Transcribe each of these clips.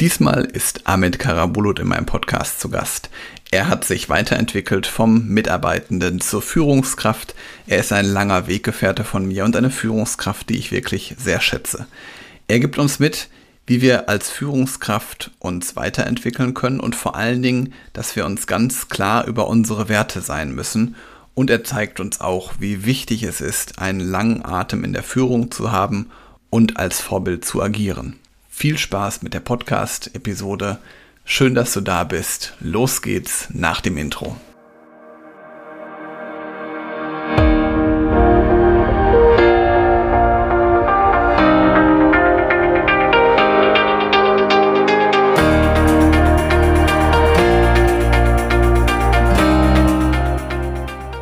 Diesmal ist Ahmed Karabulut in meinem Podcast zu Gast. Er hat sich weiterentwickelt vom Mitarbeitenden zur Führungskraft. Er ist ein langer Weggefährte von mir und eine Führungskraft, die ich wirklich sehr schätze. Er gibt uns mit, wie wir als Führungskraft uns weiterentwickeln können und vor allen Dingen, dass wir uns ganz klar über unsere Werte sein müssen. Und er zeigt uns auch, wie wichtig es ist, einen langen Atem in der Führung zu haben und als Vorbild zu agieren. Viel Spaß mit der Podcast-Episode. Schön, dass du da bist. Los geht's nach dem Intro.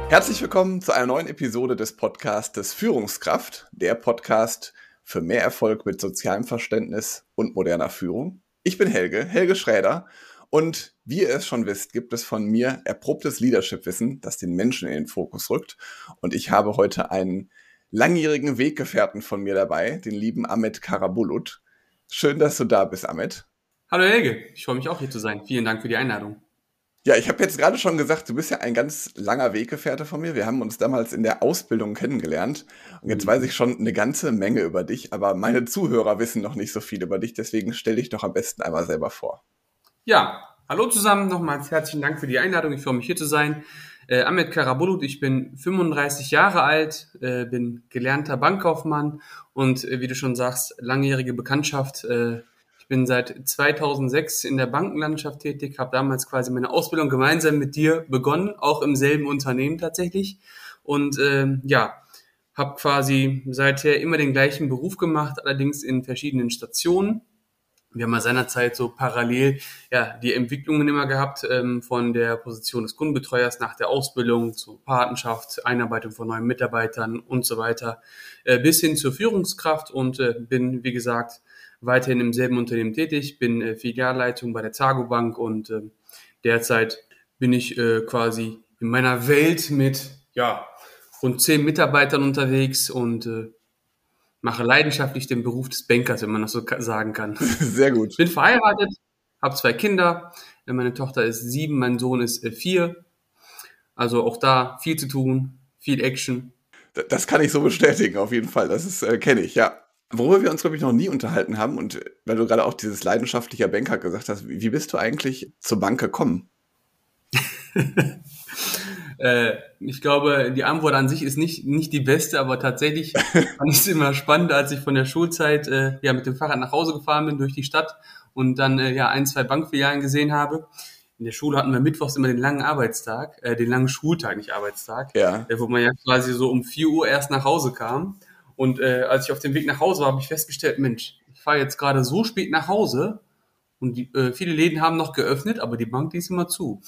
Herzlich willkommen zu einer neuen Episode des Podcastes Führungskraft, der Podcast für mehr Erfolg mit sozialem Verständnis und moderner Führung. Ich bin Helge, Helge Schräder. Und wie ihr es schon wisst, gibt es von mir erprobtes Leadership-Wissen, das den Menschen in den Fokus rückt. Und ich habe heute einen langjährigen Weggefährten von mir dabei, den lieben Ahmed Karabulut. Schön, dass du da bist, Ahmed. Hallo Helge, ich freue mich auch hier zu sein. Vielen Dank für die Einladung. Ja, ich habe jetzt gerade schon gesagt, du bist ja ein ganz langer Weggefährte von mir. Wir haben uns damals in der Ausbildung kennengelernt. Und jetzt mhm. weiß ich schon eine ganze Menge über dich, aber meine Zuhörer wissen noch nicht so viel über dich. Deswegen stell dich doch am besten einmal selber vor. Ja, hallo zusammen. Nochmals herzlichen Dank für die Einladung. Ich freue mich hier zu sein. Äh, Ahmed Karabulut, ich bin 35 Jahre alt, äh, bin gelernter Bankkaufmann und äh, wie du schon sagst, langjährige Bekanntschaft. Bin seit 2006 in der Bankenlandschaft tätig, habe damals quasi meine Ausbildung gemeinsam mit dir begonnen, auch im selben Unternehmen tatsächlich. Und ähm, ja, habe quasi seither immer den gleichen Beruf gemacht, allerdings in verschiedenen Stationen. Wir haben ja seinerzeit so parallel ja, die Entwicklungen immer gehabt, ähm, von der Position des Kundenbetreuers nach der Ausbildung zur Patenschaft, Einarbeitung von neuen Mitarbeitern und so weiter, äh, bis hin zur Führungskraft und äh, bin, wie gesagt, weiterhin im selben Unternehmen tätig, bin äh, Filialleitung bei der Zago Bank und äh, derzeit bin ich äh, quasi in meiner Welt mit ja, rund zehn Mitarbeitern unterwegs und äh, mache leidenschaftlich den Beruf des Bankers, wenn man das so sagen kann. Sehr gut. Bin verheiratet, habe zwei Kinder. Meine Tochter ist sieben, mein Sohn ist äh, vier. Also auch da viel zu tun, viel Action. Das kann ich so bestätigen, auf jeden Fall. Das ist, äh, kenne ich, ja. Worüber wir uns, glaube ich, noch nie unterhalten haben und weil du gerade auch dieses leidenschaftliche Banker gesagt hast, wie bist du eigentlich zur Bank gekommen? äh, ich glaube, die Antwort an sich ist nicht, nicht die beste, aber tatsächlich fand ich es immer spannend, als ich von der Schulzeit äh, ja, mit dem Fahrrad nach Hause gefahren bin durch die Stadt und dann äh, ja ein, zwei Bankfilialen gesehen habe. In der Schule hatten wir mittwochs immer den langen Arbeitstag, äh, den langen Schultag, nicht Arbeitstag, ja. äh, wo man ja quasi so um vier Uhr erst nach Hause kam. Und äh, als ich auf dem Weg nach Hause war, habe ich festgestellt, Mensch, ich fahre jetzt gerade so spät nach Hause und die, äh, viele Läden haben noch geöffnet, aber die Bank, die ist immer zu.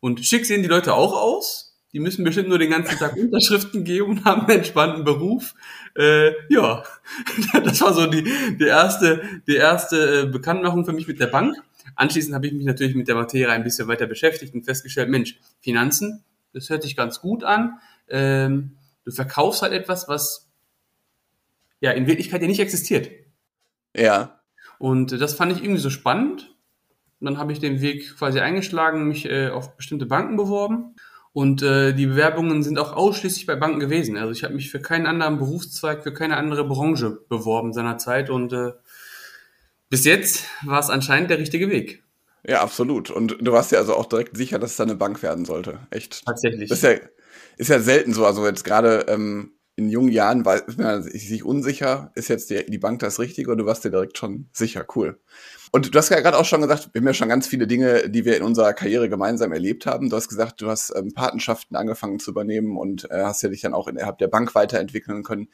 Und schick sehen die Leute auch aus. Die müssen bestimmt nur den ganzen Tag Unterschriften geben und haben einen entspannten Beruf. Äh, ja, das war so die, die erste, die erste äh, Bekanntmachung für mich mit der Bank. Anschließend habe ich mich natürlich mit der Materie ein bisschen weiter beschäftigt und festgestellt, Mensch, Finanzen, das hört sich ganz gut an. Ähm, du verkaufst halt etwas, was ja in Wirklichkeit ja nicht existiert. Ja. Und das fand ich irgendwie so spannend. Und dann habe ich den Weg quasi eingeschlagen, mich äh, auf bestimmte Banken beworben. Und äh, die Bewerbungen sind auch ausschließlich bei Banken gewesen. Also ich habe mich für keinen anderen Berufszweig, für keine andere Branche beworben seinerzeit. Und äh, bis jetzt war es anscheinend der richtige Weg. Ja, absolut. Und du warst ja also auch direkt sicher, dass es eine Bank werden sollte. Echt. Tatsächlich. Das ist ja, ist ja selten so. Also jetzt gerade ähm, in jungen Jahren war, ist man sich unsicher, ist jetzt die, die Bank das Richtige und du warst dir direkt schon sicher, cool. Und du hast ja gerade auch schon gesagt, wir haben ja schon ganz viele Dinge, die wir in unserer Karriere gemeinsam erlebt haben. Du hast gesagt, du hast ähm, Patenschaften angefangen zu übernehmen und äh, hast ja dich dann auch innerhalb der Bank weiterentwickeln können.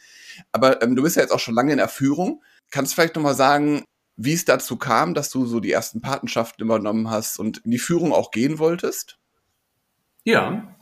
Aber ähm, du bist ja jetzt auch schon lange in der Führung. Kannst du vielleicht nochmal sagen, wie es dazu kam, dass du so die ersten Patenschaften übernommen hast und in die Führung auch gehen wolltest? Ja,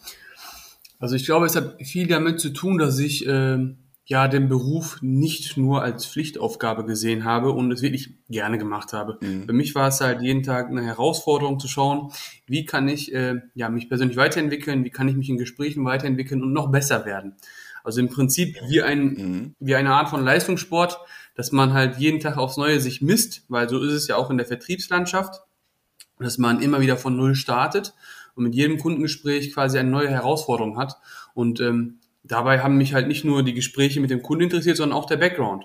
also ich glaube, es hat viel damit zu tun, dass ich äh, ja den Beruf nicht nur als Pflichtaufgabe gesehen habe und es wirklich gerne gemacht habe. Mhm. Für mich war es halt jeden Tag eine Herausforderung zu schauen, wie kann ich äh, ja mich persönlich weiterentwickeln, wie kann ich mich in Gesprächen weiterentwickeln und noch besser werden. Also im Prinzip wie ein, mhm. wie eine Art von Leistungssport, dass man halt jeden Tag aufs Neue sich misst, weil so ist es ja auch in der Vertriebslandschaft, dass man immer wieder von Null startet und mit jedem Kundengespräch quasi eine neue Herausforderung hat. Und ähm, dabei haben mich halt nicht nur die Gespräche mit dem Kunden interessiert, sondern auch der Background.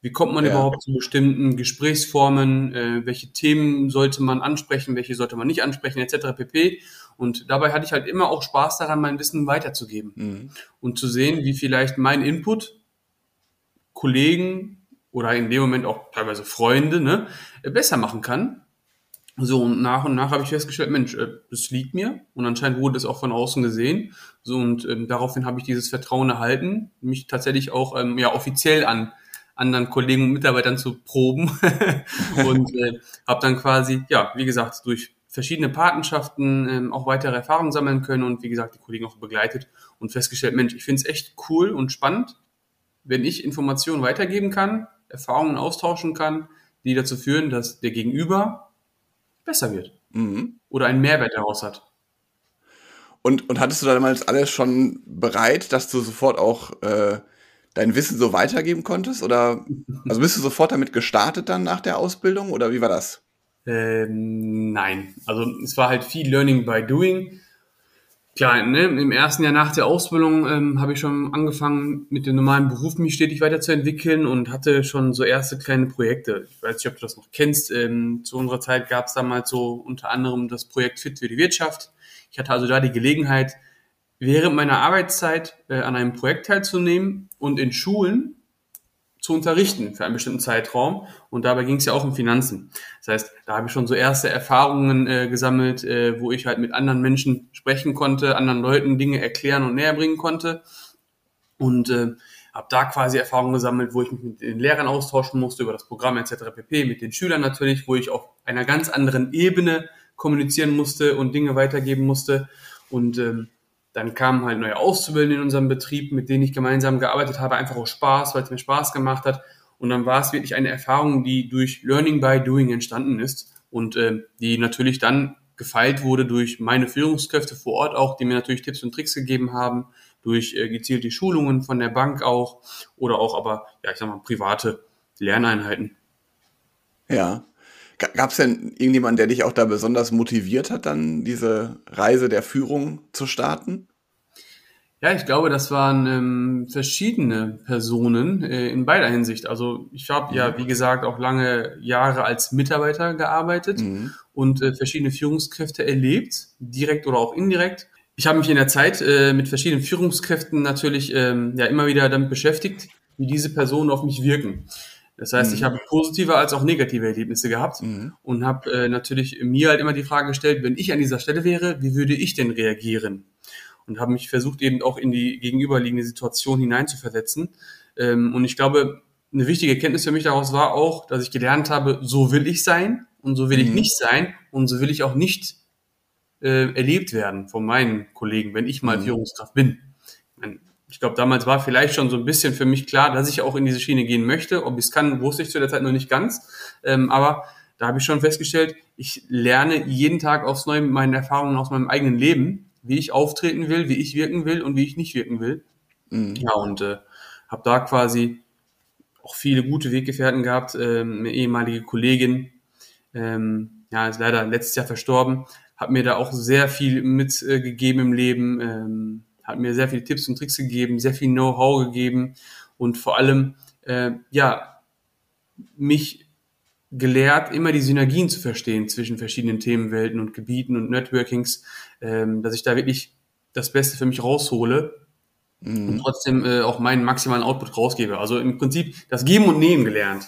Wie kommt man ja. überhaupt zu bestimmten Gesprächsformen? Äh, welche Themen sollte man ansprechen? Welche sollte man nicht ansprechen? Etc. pp. Und dabei hatte ich halt immer auch Spaß daran, mein Wissen weiterzugeben mhm. und zu sehen, wie vielleicht mein Input Kollegen oder in dem Moment auch teilweise Freunde ne, besser machen kann. So, und nach und nach habe ich festgestellt, Mensch, äh, das liegt mir. Und anscheinend wurde das auch von außen gesehen. So, und ähm, daraufhin habe ich dieses Vertrauen erhalten, mich tatsächlich auch ähm, ja, offiziell an anderen Kollegen und Mitarbeitern zu proben und äh, habe dann quasi, ja, wie gesagt, durch verschiedene Patenschaften ähm, auch weitere Erfahrungen sammeln können und wie gesagt, die Kollegen auch begleitet und festgestellt, Mensch, ich finde es echt cool und spannend, wenn ich Informationen weitergeben kann, Erfahrungen austauschen kann, die dazu führen, dass der Gegenüber besser wird mhm. oder einen Mehrwert daraus hat. Und, und hattest du damals alles schon bereit, dass du sofort auch äh, dein Wissen so weitergeben konntest? Oder also bist du sofort damit gestartet dann nach der Ausbildung oder wie war das? Ähm, nein, also es war halt viel Learning by Doing. Klar, ne, im ersten Jahr nach der Ausbildung ähm, habe ich schon angefangen, mit dem normalen Beruf mich stetig weiterzuentwickeln und hatte schon so erste kleine Projekte. Ich weiß nicht, ob du das noch kennst. Ähm, zu unserer Zeit gab es damals so unter anderem das Projekt Fit für die Wirtschaft. Ich hatte also da die Gelegenheit, während meiner Arbeitszeit äh, an einem Projekt teilzunehmen und in Schulen zu unterrichten für einen bestimmten Zeitraum. Und dabei ging es ja auch um Finanzen. Das heißt, da habe ich schon so erste Erfahrungen äh, gesammelt, äh, wo ich halt mit anderen Menschen sprechen konnte, anderen Leuten Dinge erklären und näher bringen konnte. Und äh, habe da quasi Erfahrungen gesammelt, wo ich mich mit den Lehrern austauschen musste über das Programm etc. pp, mit den Schülern natürlich, wo ich auf einer ganz anderen Ebene kommunizieren musste und Dinge weitergeben musste. Und ähm, dann kamen halt neue Auszubildende in unserem Betrieb, mit denen ich gemeinsam gearbeitet habe, einfach auch Spaß, weil es mir Spaß gemacht hat. Und dann war es wirklich eine Erfahrung, die durch Learning by Doing entstanden ist und äh, die natürlich dann gefeilt wurde durch meine Führungskräfte vor Ort auch, die mir natürlich Tipps und Tricks gegeben haben, durch äh, gezielte Schulungen von der Bank auch oder auch aber, ja, ich sag mal, private Lerneinheiten. Ja. Gab es denn irgendjemanden, der dich auch da besonders motiviert hat, dann diese Reise der Führung zu starten? Ja, ich glaube, das waren ähm, verschiedene Personen äh, in beider Hinsicht. Also ich habe ja, mhm. wie gesagt, auch lange Jahre als Mitarbeiter gearbeitet mhm. und äh, verschiedene Führungskräfte erlebt, direkt oder auch indirekt. Ich habe mich in der Zeit äh, mit verschiedenen Führungskräften natürlich ähm, ja immer wieder damit beschäftigt, wie diese Personen auf mich wirken. Das heißt, mhm. ich habe positive als auch negative Erlebnisse gehabt mhm. und habe äh, natürlich mir halt immer die Frage gestellt, wenn ich an dieser Stelle wäre, wie würde ich denn reagieren? Und habe mich versucht, eben auch in die gegenüberliegende Situation hineinzuversetzen. Ähm, und ich glaube, eine wichtige Erkenntnis für mich daraus war auch, dass ich gelernt habe, so will ich sein und so will mhm. ich nicht sein und so will ich auch nicht äh, erlebt werden von meinen Kollegen, wenn ich mal mhm. Führungskraft bin. Meine, ich glaube, damals war vielleicht schon so ein bisschen für mich klar, dass ich auch in diese Schiene gehen möchte. Ob ich es kann, wusste ich zu der Zeit noch nicht ganz. Ähm, aber da habe ich schon festgestellt, ich lerne jeden Tag aufs Neue mit meinen Erfahrungen aus meinem eigenen Leben, wie ich auftreten will, wie ich wirken will und wie ich nicht wirken will. Mhm. Ja, und äh, habe da quasi auch viele gute Weggefährten gehabt. Ähm, eine ehemalige Kollegin, ähm, ja, ist leider letztes Jahr verstorben, hat mir da auch sehr viel mitgegeben äh, im Leben. Ähm, hat mir sehr viele Tipps und Tricks gegeben, sehr viel Know-how gegeben und vor allem, äh, ja, mich gelehrt, immer die Synergien zu verstehen zwischen verschiedenen Themenwelten und Gebieten und Networkings, ähm, dass ich da wirklich das Beste für mich raushole mhm. und trotzdem äh, auch meinen maximalen Output rausgebe. Also im Prinzip das Geben und Nehmen gelernt.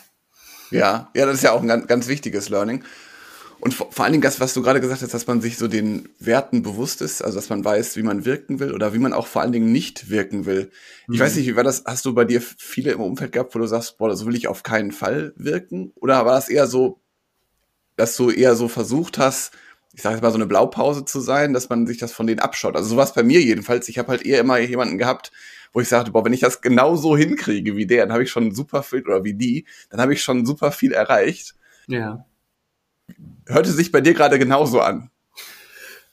Ja, ja, das ist ja auch ein ganz, ganz wichtiges Learning. Und vor, vor allen Dingen das, was du gerade gesagt hast, dass man sich so den Werten bewusst ist, also dass man weiß, wie man wirken will oder wie man auch vor allen Dingen nicht wirken will. Ich mhm. weiß nicht, wie war das? Hast du bei dir viele im Umfeld gehabt, wo du sagst, boah, so will ich auf keinen Fall wirken? Oder war das eher so, dass du eher so versucht hast, ich sage jetzt mal so eine Blaupause zu sein, dass man sich das von denen abschaut? Also sowas bei mir jedenfalls. Ich habe halt eher immer jemanden gehabt, wo ich sagte, boah, wenn ich das genau so hinkriege wie der, dann habe ich schon super viel, oder wie die, dann habe ich schon super viel erreicht. Ja hörte sich bei dir gerade genauso an.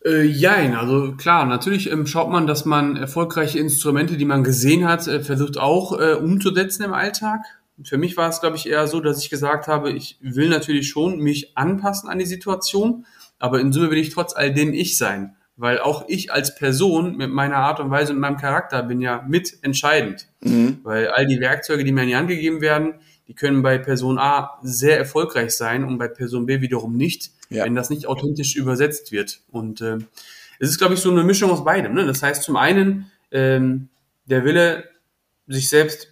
Äh, jein, also klar, natürlich ähm, schaut man, dass man erfolgreiche Instrumente, die man gesehen hat, äh, versucht auch äh, umzusetzen im Alltag. Für mich war es, glaube ich, eher so, dass ich gesagt habe, ich will natürlich schon mich anpassen an die Situation, aber in Summe will ich trotz all dem ich sein, weil auch ich als Person mit meiner Art und Weise und meinem Charakter bin ja mitentscheidend, mhm. weil all die Werkzeuge, die mir in die Hand gegeben werden, die können bei Person A sehr erfolgreich sein und bei Person B wiederum nicht, ja. wenn das nicht authentisch übersetzt wird. Und äh, es ist, glaube ich, so eine Mischung aus beidem. Ne? Das heißt, zum einen ähm, der Wille, sich selbst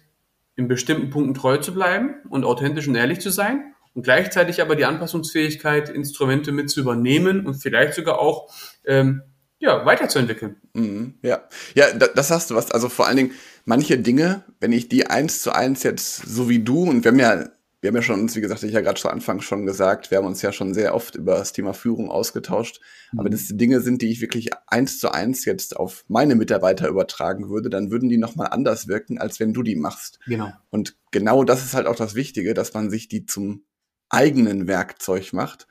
in bestimmten Punkten treu zu bleiben und authentisch und ehrlich zu sein und gleichzeitig aber die Anpassungsfähigkeit, Instrumente mit zu übernehmen und vielleicht sogar auch ähm, ja, weiterzuentwickeln. Mhm, ja, ja, das hast du was. Also vor allen Dingen manche Dinge, wenn ich die eins zu eins jetzt so wie du und wir haben ja wir haben ja schon uns, wie gesagt, ich ja gerade zu Anfang schon gesagt, wir haben uns ja schon sehr oft über das Thema Führung ausgetauscht. Mhm. Aber das Dinge sind, die ich wirklich eins zu eins jetzt auf meine Mitarbeiter übertragen würde, dann würden die nochmal anders wirken, als wenn du die machst. Genau. Und genau das ist halt auch das Wichtige, dass man sich die zum eigenen Werkzeug macht.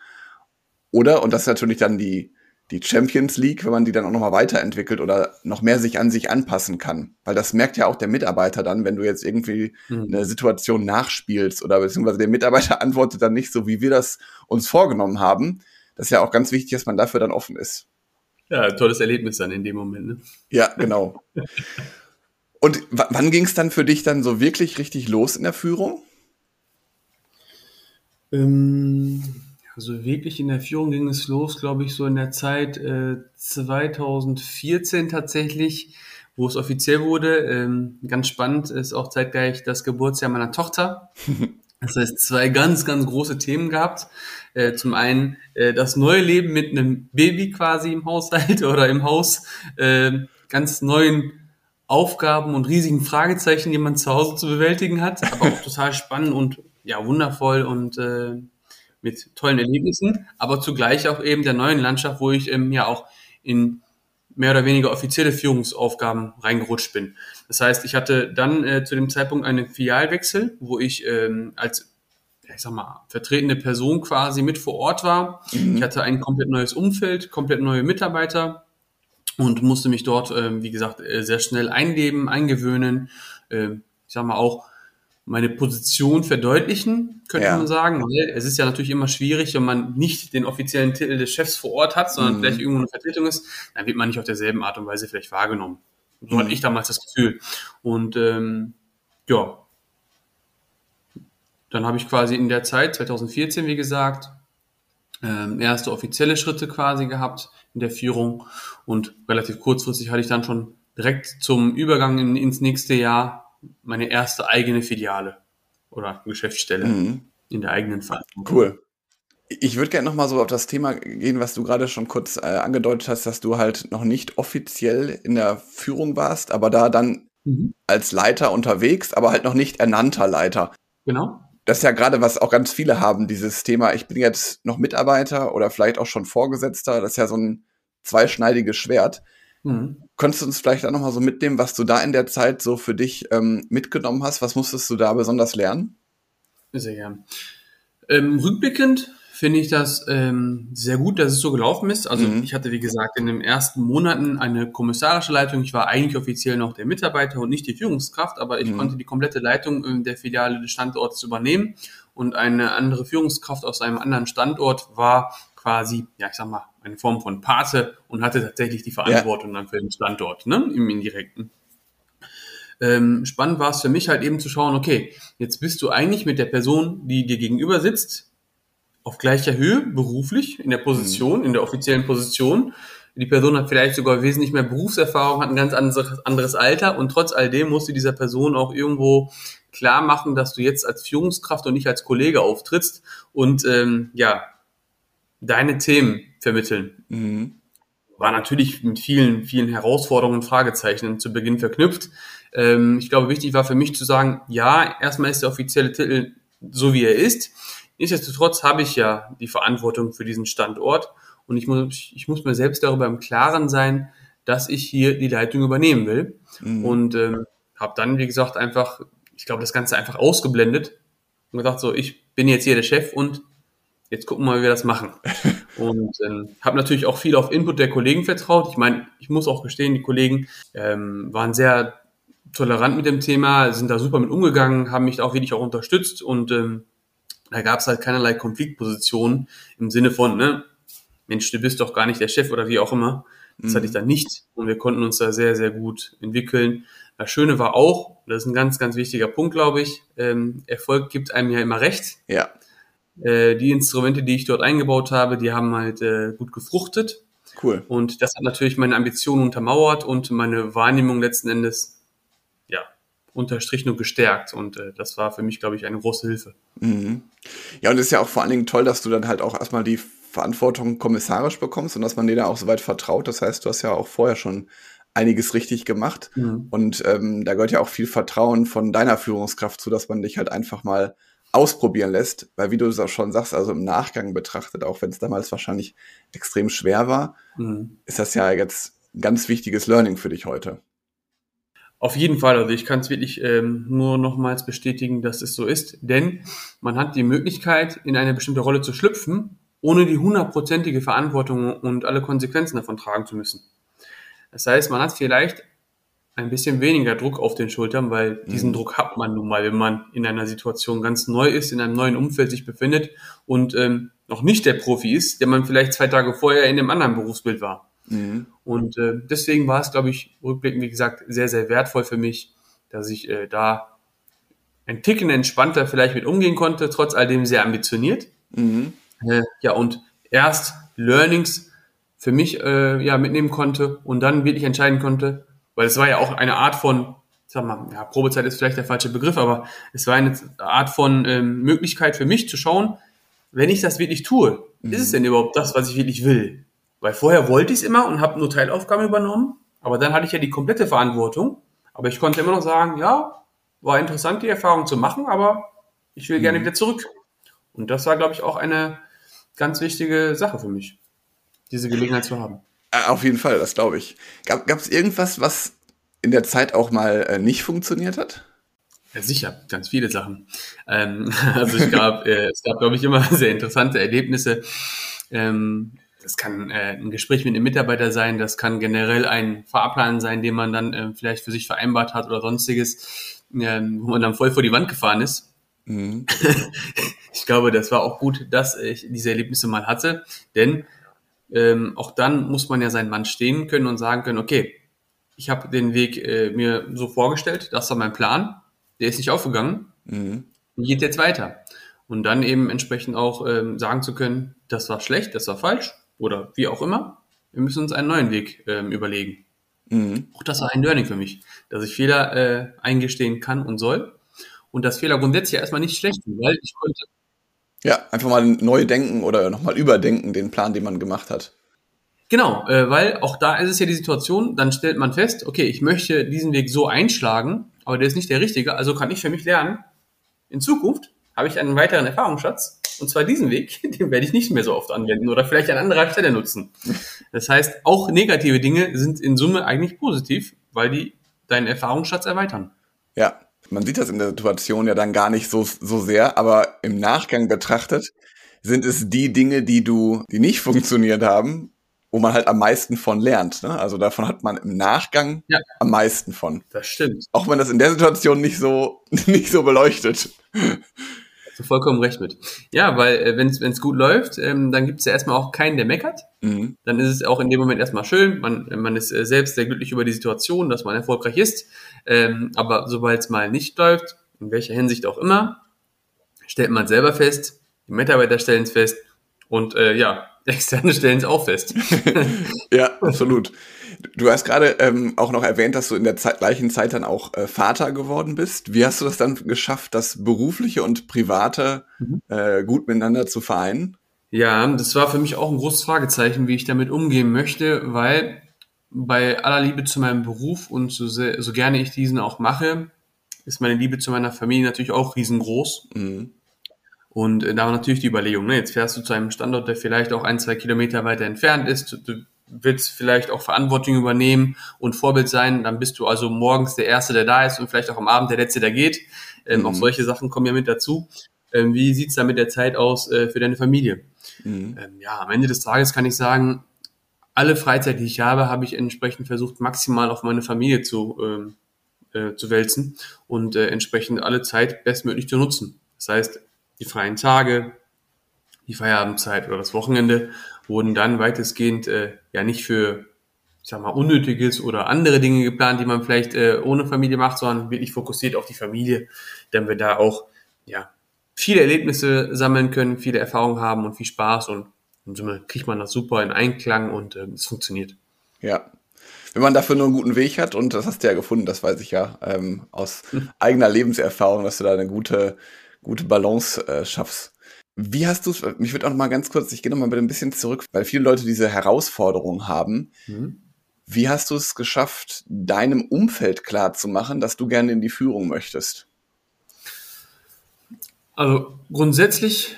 Oder, und das ist natürlich dann die, die Champions League, wenn man die dann auch nochmal weiterentwickelt oder noch mehr sich an sich anpassen kann. Weil das merkt ja auch der Mitarbeiter dann, wenn du jetzt irgendwie mhm. eine Situation nachspielst oder beziehungsweise der Mitarbeiter antwortet dann nicht so, wie wir das uns vorgenommen haben. Das ist ja auch ganz wichtig, dass man dafür dann offen ist. Ja, tolles Erlebnis dann in dem Moment. Ne? Ja, genau. Und wann ging es dann für dich dann so wirklich richtig los in der Führung? Ähm also wirklich in der Führung ging es los, glaube ich, so in der Zeit äh, 2014 tatsächlich, wo es offiziell wurde. Ähm, ganz spannend ist auch zeitgleich das Geburtsjahr meiner Tochter. Das heißt, zwei ganz, ganz große Themen gehabt. Äh, zum einen äh, das neue Leben mit einem Baby quasi im Haushalt oder im Haus, äh, ganz neuen Aufgaben und riesigen Fragezeichen, die man zu Hause zu bewältigen hat, aber auch total spannend und ja wundervoll und äh, mit tollen Erlebnissen, aber zugleich auch eben der neuen Landschaft, wo ich ähm, ja auch in mehr oder weniger offizielle Führungsaufgaben reingerutscht bin. Das heißt, ich hatte dann äh, zu dem Zeitpunkt einen Filialwechsel, wo ich ähm, als ich sag mal, vertretende Person quasi mit vor Ort war. Mhm. Ich hatte ein komplett neues Umfeld, komplett neue Mitarbeiter und musste mich dort, äh, wie gesagt, äh, sehr schnell einleben, eingewöhnen. Äh, ich sag mal auch meine Position verdeutlichen, könnte ja. man sagen. Weil es ist ja natürlich immer schwierig, wenn man nicht den offiziellen Titel des Chefs vor Ort hat, sondern mhm. vielleicht irgendwo eine Vertretung ist, dann wird man nicht auf derselben Art und Weise vielleicht wahrgenommen. So mhm. hatte ich damals das Gefühl. Und ähm, ja, dann habe ich quasi in der Zeit, 2014 wie gesagt, ähm, erste offizielle Schritte quasi gehabt in der Führung und relativ kurzfristig hatte ich dann schon direkt zum Übergang in, ins nächste Jahr meine erste eigene Filiale oder Geschäftsstelle mhm. in der eigenen Verantwortung. Cool. Ich würde gerne nochmal so auf das Thema gehen, was du gerade schon kurz äh, angedeutet hast, dass du halt noch nicht offiziell in der Führung warst, aber da dann mhm. als Leiter unterwegs, aber halt noch nicht ernannter Leiter. Genau. Das ist ja gerade, was auch ganz viele haben, dieses Thema, ich bin jetzt noch Mitarbeiter oder vielleicht auch schon Vorgesetzter, das ist ja so ein zweischneidiges Schwert. Mhm. Könntest du uns vielleicht auch nochmal so mitnehmen, was du da in der Zeit so für dich ähm, mitgenommen hast? Was musstest du da besonders lernen? Sehr gern. Ähm, rückblickend finde ich das ähm, sehr gut, dass es so gelaufen ist. Also mhm. ich hatte, wie gesagt, in den ersten Monaten eine kommissarische Leitung. Ich war eigentlich offiziell noch der Mitarbeiter und nicht die Führungskraft, aber ich mhm. konnte die komplette Leitung äh, der Filiale des Standorts übernehmen. Und eine andere Führungskraft aus einem anderen Standort war quasi, ja, ich sag mal, eine Form von Pate und hatte tatsächlich die Verantwortung ja. dann für den Standort, ne, im Indirekten. Ähm, spannend war es für mich halt eben zu schauen, okay, jetzt bist du eigentlich mit der Person, die dir gegenüber sitzt, auf gleicher Höhe, beruflich, in der Position, mhm. in der offiziellen Position. Die Person hat vielleicht sogar wesentlich mehr Berufserfahrung, hat ein ganz anderes, anderes Alter und trotz all dem musst du dieser Person auch irgendwo klar machen, dass du jetzt als Führungskraft und nicht als Kollege auftrittst und ähm, ja, deine Themen vermitteln. Mhm. War natürlich mit vielen, vielen Herausforderungen und Fragezeichen zu Beginn verknüpft. Ähm, ich glaube, wichtig war für mich zu sagen, ja, erstmal ist der offizielle Titel so, wie er ist. Nichtsdestotrotz habe ich ja die Verantwortung für diesen Standort und ich muss, ich muss mir selbst darüber im Klaren sein, dass ich hier die Leitung übernehmen will. Mhm. Und ähm, habe dann, wie gesagt, einfach, ich glaube, das Ganze einfach ausgeblendet und gesagt, so, ich bin jetzt hier der Chef und jetzt gucken wir mal, wie wir das machen. Und ähm, habe natürlich auch viel auf Input der Kollegen vertraut. Ich meine, ich muss auch gestehen, die Kollegen ähm, waren sehr tolerant mit dem Thema, sind da super mit umgegangen, haben mich da auch wirklich auch unterstützt und ähm, da gab es halt keinerlei Konfliktpositionen im Sinne von, ne, Mensch, du bist doch gar nicht der Chef oder wie auch immer. Das mhm. hatte ich da nicht und wir konnten uns da sehr, sehr gut entwickeln. Das Schöne war auch, das ist ein ganz, ganz wichtiger Punkt, glaube ich, ähm, Erfolg gibt einem ja immer recht. Ja. Äh, die Instrumente, die ich dort eingebaut habe, die haben halt äh, gut gefruchtet. Cool. Und das hat natürlich meine Ambitionen untermauert und meine Wahrnehmung letzten Endes, ja, unterstrichen und gestärkt. Und äh, das war für mich, glaube ich, eine große Hilfe. Mhm. Ja, und es ist ja auch vor allen Dingen toll, dass du dann halt auch erstmal die Verantwortung kommissarisch bekommst und dass man dir da auch so weit vertraut. Das heißt, du hast ja auch vorher schon einiges richtig gemacht. Mhm. Und ähm, da gehört ja auch viel Vertrauen von deiner Führungskraft zu, dass man dich halt einfach mal ausprobieren lässt, weil wie du es auch schon sagst, also im Nachgang betrachtet, auch wenn es damals wahrscheinlich extrem schwer war, mhm. ist das ja jetzt ein ganz wichtiges Learning für dich heute. Auf jeden Fall, also ich kann es wirklich ähm, nur nochmals bestätigen, dass es so ist, denn man hat die Möglichkeit, in eine bestimmte Rolle zu schlüpfen, ohne die hundertprozentige Verantwortung und alle Konsequenzen davon tragen zu müssen. Das heißt, man hat vielleicht ein bisschen weniger Druck auf den Schultern, weil diesen mhm. Druck hat man nun mal, wenn man in einer Situation ganz neu ist, in einem neuen Umfeld sich befindet und ähm, noch nicht der Profi ist, der man vielleicht zwei Tage vorher in einem anderen Berufsbild war. Mhm. Und äh, deswegen war es, glaube ich, rückblickend, wie gesagt, sehr, sehr wertvoll für mich, dass ich äh, da ein Ticken entspannter vielleicht mit umgehen konnte, trotz all dem sehr ambitioniert. Mhm. Äh, ja, und erst Learnings für mich äh, ja mitnehmen konnte und dann wirklich entscheiden konnte, weil es war ja auch eine Art von, sag mal, ja, Probezeit ist vielleicht der falsche Begriff, aber es war eine Art von ähm, Möglichkeit für mich zu schauen, wenn ich das wirklich tue, mhm. ist es denn überhaupt das, was ich wirklich will? Weil vorher wollte ich es immer und habe nur Teilaufgaben übernommen, aber dann hatte ich ja die komplette Verantwortung. Aber ich konnte immer noch sagen, ja, war interessant, die Erfahrung zu machen, aber ich will mhm. gerne wieder zurück. Und das war, glaube ich, auch eine ganz wichtige Sache für mich, diese Gelegenheit zu haben. Äh, auf jeden Fall, das glaube ich. Gab es irgendwas, was in der Zeit auch mal äh, nicht funktioniert hat? Ja, sicher, ganz viele Sachen. Ähm, also ich gab, äh, es gab, glaube ich, immer sehr interessante Erlebnisse. Ähm, das kann äh, ein Gespräch mit einem Mitarbeiter sein, das kann generell ein Fahrplan sein, den man dann äh, vielleicht für sich vereinbart hat oder sonstiges, äh, wo man dann voll vor die Wand gefahren ist. Mhm. ich glaube, das war auch gut, dass ich diese Erlebnisse mal hatte, denn ähm, auch dann muss man ja seinen Mann stehen können und sagen können, okay, ich habe den Weg äh, mir so vorgestellt, das war mein Plan, der ist nicht aufgegangen, mhm. geht jetzt weiter. Und dann eben entsprechend auch ähm, sagen zu können, das war schlecht, das war falsch oder wie auch immer. Wir müssen uns einen neuen Weg ähm, überlegen. Mhm. Auch das war ein Learning für mich, dass ich Fehler äh, eingestehen kann und soll. Und dass Fehler grundsätzlich erstmal nicht schlecht sind, weil ich konnte ja, einfach mal neu denken oder nochmal überdenken, den Plan, den man gemacht hat. Genau, äh, weil auch da ist es ja die Situation, dann stellt man fest, okay, ich möchte diesen Weg so einschlagen, aber der ist nicht der richtige, also kann ich für mich lernen, in Zukunft habe ich einen weiteren Erfahrungsschatz, und zwar diesen Weg, den werde ich nicht mehr so oft anwenden oder vielleicht an anderer Stelle nutzen. Das heißt, auch negative Dinge sind in Summe eigentlich positiv, weil die deinen Erfahrungsschatz erweitern. Ja, man sieht das in der Situation ja dann gar nicht so, so sehr, aber im Nachgang betrachtet sind es die Dinge, die du, die nicht funktioniert haben, wo man halt am meisten von lernt. Ne? Also davon hat man im Nachgang ja. am meisten von. Das stimmt. Auch wenn das in der Situation nicht so, nicht so beleuchtet. Hast du vollkommen recht mit. Ja, weil äh, wenn es gut läuft, ähm, dann gibt es ja erstmal auch keinen, der meckert. Mhm. Dann ist es auch in dem Moment erstmal schön. Man, man ist äh, selbst sehr glücklich über die Situation, dass man erfolgreich ist. Ähm, aber sobald es mal nicht läuft, in welcher Hinsicht auch immer, stellt man selber fest, die Mitarbeiter stellen es fest und äh, ja, Externe stellen es auch fest. ja, absolut. Du hast gerade ähm, auch noch erwähnt, dass du in der Zeit, gleichen Zeit dann auch äh, Vater geworden bist. Wie hast du das dann geschafft, das berufliche und private mhm. äh, gut miteinander zu vereinen? Ja, das war für mich auch ein großes Fragezeichen, wie ich damit umgehen möchte, weil bei aller Liebe zu meinem Beruf und so, sehr, so gerne ich diesen auch mache, ist meine Liebe zu meiner Familie natürlich auch riesengroß. Mhm. Und äh, da war natürlich die Überlegung, ne, jetzt fährst du zu einem Standort, der vielleicht auch ein, zwei Kilometer weiter entfernt ist. Du willst vielleicht auch Verantwortung übernehmen und Vorbild sein. Dann bist du also morgens der Erste, der da ist und vielleicht auch am Abend der Letzte, der geht. Ähm, mhm. Auch solche Sachen kommen ja mit dazu. Ähm, wie sieht's da mit der Zeit aus äh, für deine Familie? Mhm. Ähm, ja, am Ende des Tages kann ich sagen, alle Freizeit, die ich habe, habe ich entsprechend versucht, maximal auf meine Familie zu, ähm, äh, zu wälzen und äh, entsprechend alle Zeit bestmöglich zu nutzen. Das heißt, die freien Tage, die Feierabendzeit oder das Wochenende wurden dann weitestgehend äh, ja nicht für ich sag mal, Unnötiges oder andere Dinge geplant, die man vielleicht äh, ohne Familie macht, sondern wirklich fokussiert auf die Familie, damit wir da auch ja, viele Erlebnisse sammeln können, viele Erfahrungen haben und viel Spaß und in Summe kriegt man das super in Einklang und äh, es funktioniert. Ja. Wenn man dafür nur einen guten Weg hat, und das hast du ja gefunden, das weiß ich ja, ähm, aus hm. eigener Lebenserfahrung, dass du da eine gute, gute Balance äh, schaffst. Wie hast du es, mich würde auch noch mal ganz kurz, ich gehe noch mal ein bisschen zurück, weil viele Leute diese Herausforderung haben. Mhm. Wie hast du es geschafft, deinem Umfeld klar zu machen, dass du gerne in die Führung möchtest? Also grundsätzlich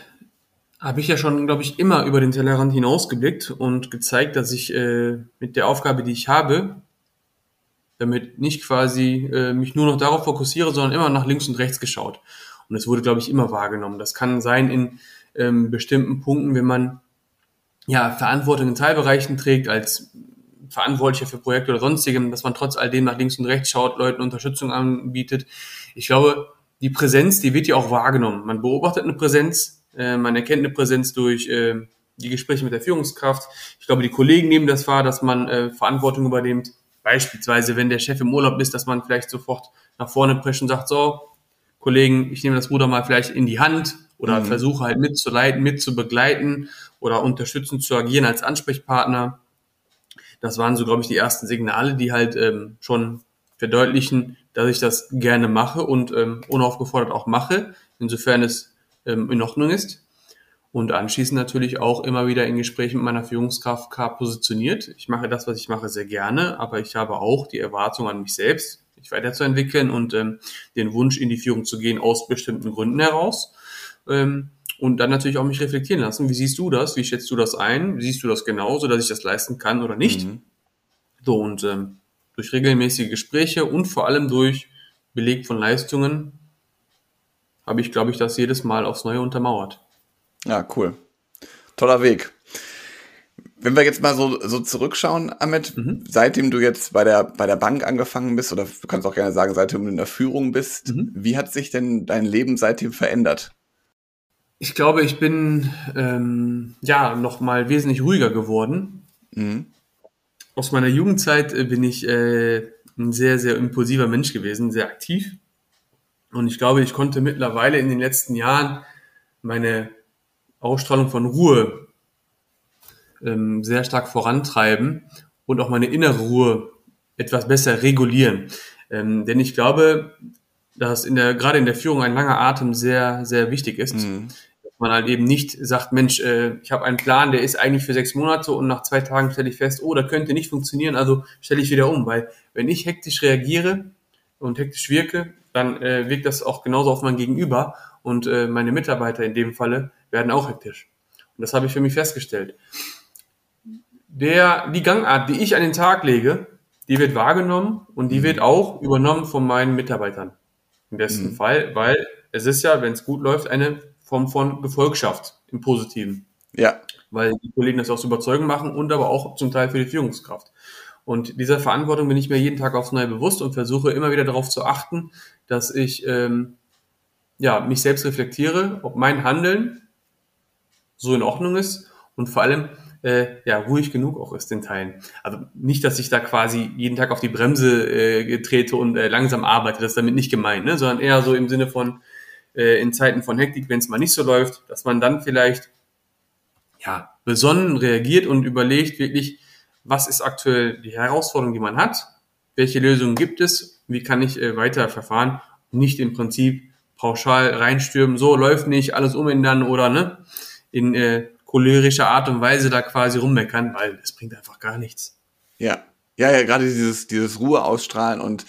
habe ich ja schon, glaube ich, immer über den Tellerrand hinausgeblickt und gezeigt, dass ich äh, mit der Aufgabe, die ich habe, damit nicht quasi äh, mich nur noch darauf fokussiere, sondern immer nach links und rechts geschaut. Und es wurde, glaube ich, immer wahrgenommen. Das kann sein in ähm, bestimmten Punkten, wenn man ja Verantwortung in Teilbereichen trägt, als Verantwortlicher für Projekte oder sonstigem, dass man trotz all dem nach links und rechts schaut, Leuten Unterstützung anbietet. Ich glaube, die Präsenz, die wird ja auch wahrgenommen. Man beobachtet eine Präsenz, äh, man erkennt eine Präsenz durch äh, die Gespräche mit der Führungskraft. Ich glaube, die Kollegen nehmen das wahr, dass man äh, Verantwortung übernimmt. Beispielsweise, wenn der Chef im Urlaub ist, dass man vielleicht sofort nach vorne prescht und sagt, so, Kollegen, ich nehme das Ruder mal vielleicht in die Hand oder mhm. versuche halt mitzuleiten, mitzubegleiten oder unterstützend zu agieren als Ansprechpartner. Das waren so, glaube ich, die ersten Signale, die halt ähm, schon verdeutlichen, dass ich das gerne mache und ähm, unaufgefordert auch mache, insofern es ähm, in Ordnung ist. Und anschließend natürlich auch immer wieder in Gesprächen mit meiner Führungskraft positioniert. Ich mache das, was ich mache, sehr gerne, aber ich habe auch die Erwartung an mich selbst, mich weiterzuentwickeln und ähm, den Wunsch, in die Führung zu gehen, aus bestimmten Gründen heraus. Ähm, und dann natürlich auch mich reflektieren lassen. Wie siehst du das? Wie schätzt du das ein? Siehst du das genauso, dass ich das leisten kann oder nicht? Mhm. So, und ähm, durch regelmäßige Gespräche und vor allem durch Beleg von Leistungen habe ich, glaube ich, das jedes Mal aufs Neue untermauert. Ja, cool. Toller Weg. Wenn wir jetzt mal so, so zurückschauen, Ahmed, mhm. seitdem du jetzt bei der, bei der Bank angefangen bist, oder du kannst auch gerne sagen, seitdem du in der Führung bist, mhm. wie hat sich denn dein Leben seitdem verändert? Ich glaube, ich bin ähm, ja noch mal wesentlich ruhiger geworden. Mhm. Aus meiner Jugendzeit äh, bin ich äh, ein sehr, sehr impulsiver Mensch gewesen, sehr aktiv. Und ich glaube, ich konnte mittlerweile in den letzten Jahren meine Ausstrahlung von Ruhe ähm, sehr stark vorantreiben und auch meine innere Ruhe etwas besser regulieren. Ähm, denn ich glaube, dass in der, gerade in der Führung ein langer Atem sehr, sehr wichtig ist. Mhm man halt eben nicht sagt, Mensch, äh, ich habe einen Plan, der ist eigentlich für sechs Monate und nach zwei Tagen stelle ich fest, oh, da könnte nicht funktionieren, also stelle ich wieder um, weil wenn ich hektisch reagiere und hektisch wirke, dann äh, wirkt das auch genauso auf mein Gegenüber und äh, meine Mitarbeiter in dem Falle werden auch hektisch. Und das habe ich für mich festgestellt. Der, die Gangart, die ich an den Tag lege, die wird wahrgenommen und die mhm. wird auch übernommen von meinen Mitarbeitern. Im besten mhm. Fall, weil es ist ja, wenn es gut läuft, eine Form von Gefolgschaft im Positiven. Ja. Weil die Kollegen das aus Überzeugung machen und aber auch zum Teil für die Führungskraft. Und dieser Verantwortung bin ich mir jeden Tag aufs Neue bewusst und versuche immer wieder darauf zu achten, dass ich ähm, ja, mich selbst reflektiere, ob mein Handeln so in Ordnung ist und vor allem äh, ja, ruhig genug auch ist in Teilen. Also nicht, dass ich da quasi jeden Tag auf die Bremse äh, trete und äh, langsam arbeite, das ist damit nicht gemeint, ne? sondern eher so im Sinne von, äh, in Zeiten von Hektik, wenn es mal nicht so läuft, dass man dann vielleicht ja besonnen reagiert und überlegt wirklich, was ist aktuell die Herausforderung, die man hat, welche Lösungen gibt es, wie kann ich äh, weiter verfahren, nicht im Prinzip pauschal reinstürmen, so läuft nicht, alles umändern oder ne, in äh, cholerischer Art und Weise da quasi rummeckern, weil das bringt einfach gar nichts. Ja, ja, ja, gerade dieses, dieses Ruhe ausstrahlen und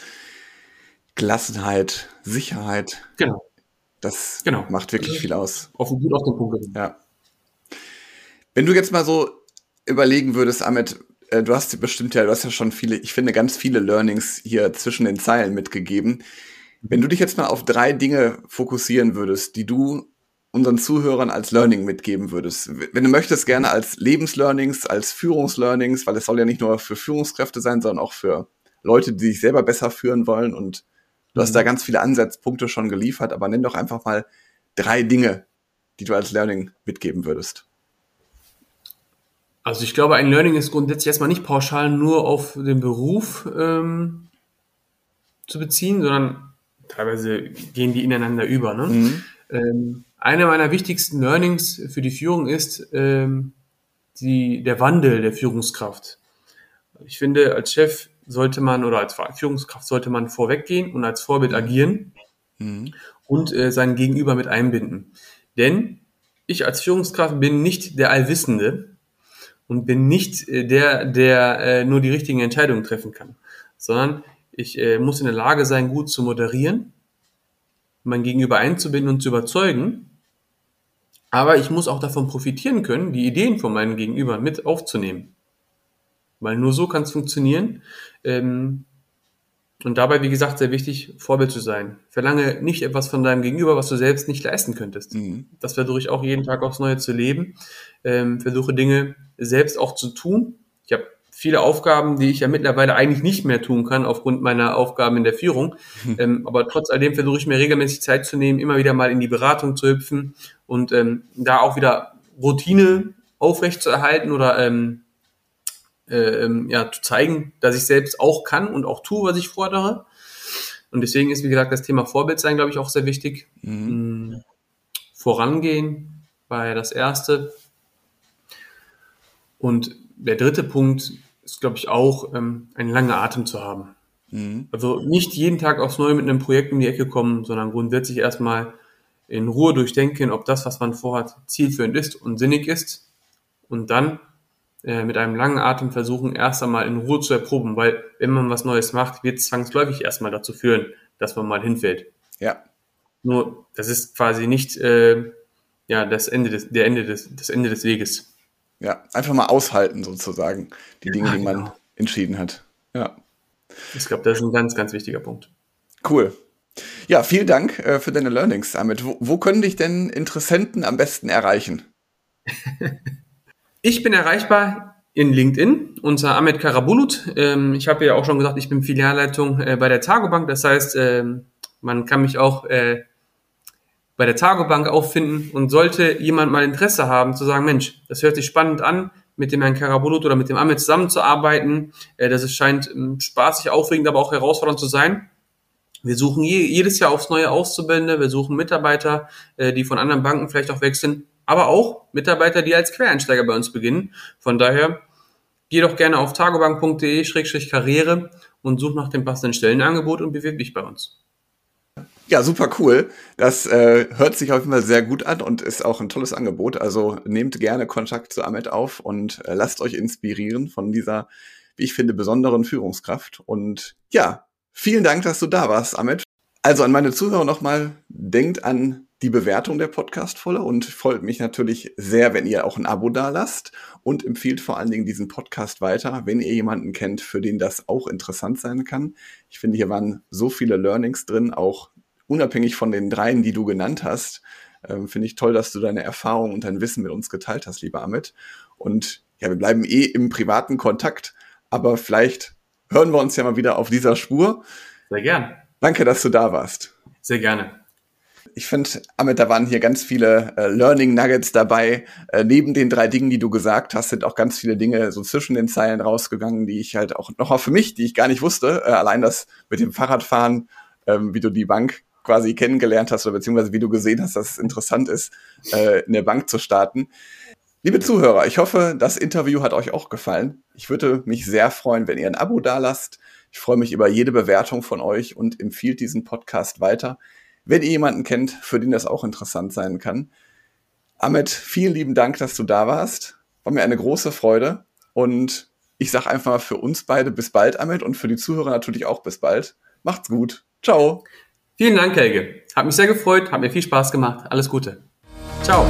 Gelassenheit, Sicherheit. Genau. Das genau. macht wirklich viel aus. Auf gut auf den Punkt. Ja. Wenn du jetzt mal so überlegen würdest, Ahmed, äh, du hast bestimmt ja, du hast ja schon viele, ich finde ganz viele Learnings hier zwischen den Zeilen mitgegeben. Wenn du dich jetzt mal auf drei Dinge fokussieren würdest, die du unseren Zuhörern als Learning mitgeben würdest. Wenn du möchtest, gerne als Lebenslearnings, als Führungslearnings, weil es soll ja nicht nur für Führungskräfte sein, sondern auch für Leute, die sich selber besser führen wollen. Und du mhm. hast da mhm. ganz viele Ansatzpunkte schon geliefert, aber nenn doch einfach mal drei Dinge, die du als Learning mitgeben würdest. Also ich glaube, ein Learning ist grundsätzlich erstmal nicht pauschal nur auf den Beruf ähm, zu beziehen, sondern teilweise gehen die ineinander über. Ne? Mhm. Ähm, einer meiner wichtigsten Learnings für die Führung ist ähm, die, der Wandel der Führungskraft. Ich finde, als Chef sollte man oder als Führungskraft sollte man vorweggehen und als Vorbild agieren mhm. und äh, sein Gegenüber mit einbinden. Denn ich als Führungskraft bin nicht der Allwissende und bin nicht äh, der, der äh, nur die richtigen Entscheidungen treffen kann, sondern ich äh, muss in der Lage sein, gut zu moderieren, mein Gegenüber einzubinden und zu überzeugen aber ich muss auch davon profitieren können, die Ideen von meinem Gegenüber mit aufzunehmen. Weil nur so kann es funktionieren. Ähm, und dabei, wie gesagt, sehr wichtig, Vorbild zu sein. Verlange nicht etwas von deinem Gegenüber, was du selbst nicht leisten könntest. Mhm. Das versuche ich auch jeden Tag aufs Neue zu leben. Ähm, versuche Dinge selbst auch zu tun. Ich habe viele Aufgaben, die ich ja mittlerweile eigentlich nicht mehr tun kann aufgrund meiner Aufgaben in der Führung. Hm. Ähm, aber trotz alledem versuche ich mir regelmäßig Zeit zu nehmen, immer wieder mal in die Beratung zu hüpfen und ähm, da auch wieder Routine aufrecht zu erhalten oder ähm, äh, ähm, ja, zu zeigen, dass ich selbst auch kann und auch tue, was ich fordere. Und deswegen ist, wie gesagt, das Thema Vorbild sein, glaube ich, auch sehr wichtig. Mhm. Mm, vorangehen war ja das Erste. Und der dritte Punkt ist, glaube ich, auch ähm, einen langen Atem zu haben. Mhm. Also nicht jeden Tag aufs Neue mit einem Projekt um die Ecke kommen, sondern grundsätzlich erstmal in Ruhe durchdenken, ob das, was man vorhat, zielführend ist und sinnig ist. Und dann äh, mit einem langen Atem versuchen, erst einmal in Ruhe zu erproben, weil wenn man was Neues macht, wird es zwangsläufig erstmal dazu führen, dass man mal hinfällt. Ja. Nur, das ist quasi nicht äh, ja, das Ende des, der Ende des, das Ende des Weges. Ja, einfach mal aushalten sozusagen, die Dinge, ja, die man genau. entschieden hat. Ja. Ich glaube, das ist ein ganz, ganz wichtiger Punkt. Cool. Ja, vielen Dank äh, für deine Learnings damit. Wo, wo können dich denn Interessenten am besten erreichen? ich bin erreichbar in LinkedIn unter Ahmed Karabulut. Ähm, ich habe ja auch schon gesagt, ich bin Filialleitung äh, bei der Tagobank. Das heißt, ähm, man kann mich auch äh, bei der Tagobank auffinden und sollte jemand mal Interesse haben, zu sagen, Mensch, das hört sich spannend an, mit dem Herrn Karabulut oder mit dem Ahmed zusammenzuarbeiten. Äh, das scheint ähm, spaßig, aufregend, aber auch herausfordernd zu sein. Wir suchen je, jedes Jahr aufs neue Auszubildende, wir suchen Mitarbeiter, äh, die von anderen Banken vielleicht auch wechseln, aber auch Mitarbeiter, die als Quereinsteiger bei uns beginnen. Von daher geh doch gerne auf tagobank.de-karriere und such nach dem passenden Stellenangebot und bewirb dich bei uns. Ja, super cool. Das äh, hört sich auf jeden Fall sehr gut an und ist auch ein tolles Angebot. Also nehmt gerne Kontakt zu Ahmed auf und äh, lasst euch inspirieren von dieser, wie ich finde, besonderen Führungskraft. Und ja, vielen Dank, dass du da warst, Ahmed. Also an meine Zuhörer nochmal, denkt an die Bewertung der Podcast-Folge und freut mich natürlich sehr, wenn ihr auch ein Abo da lasst und empfiehlt vor allen Dingen diesen Podcast weiter, wenn ihr jemanden kennt, für den das auch interessant sein kann. Ich finde, hier waren so viele Learnings drin, auch unabhängig von den dreien, die du genannt hast, äh, finde ich toll, dass du deine Erfahrung und dein Wissen mit uns geteilt hast, lieber Amit. Und ja, wir bleiben eh im privaten Kontakt, aber vielleicht hören wir uns ja mal wieder auf dieser Spur. Sehr gern. Danke, dass du da warst. Sehr gerne. Ich finde, Amit, da waren hier ganz viele äh, Learning Nuggets dabei. Äh, neben den drei Dingen, die du gesagt hast, sind auch ganz viele Dinge so zwischen den Zeilen rausgegangen, die ich halt auch noch mal für mich, die ich gar nicht wusste. Äh, allein das mit dem Fahrradfahren, ähm, wie du die Bank quasi kennengelernt hast oder beziehungsweise wie du gesehen hast, dass es interessant ist, äh, in der Bank zu starten. Liebe Zuhörer, ich hoffe, das Interview hat euch auch gefallen. Ich würde mich sehr freuen, wenn ihr ein Abo dalasst. Ich freue mich über jede Bewertung von euch und empfiehlt diesen Podcast weiter, wenn ihr jemanden kennt, für den das auch interessant sein kann. Ahmed, vielen lieben Dank, dass du da warst. War mir eine große Freude und ich sage einfach für uns beide bis bald, Ahmed, und für die Zuhörer natürlich auch bis bald. Macht's gut. Ciao. Vielen Dank, Helge. Hat mich sehr gefreut, hat mir viel Spaß gemacht. Alles Gute. Ciao.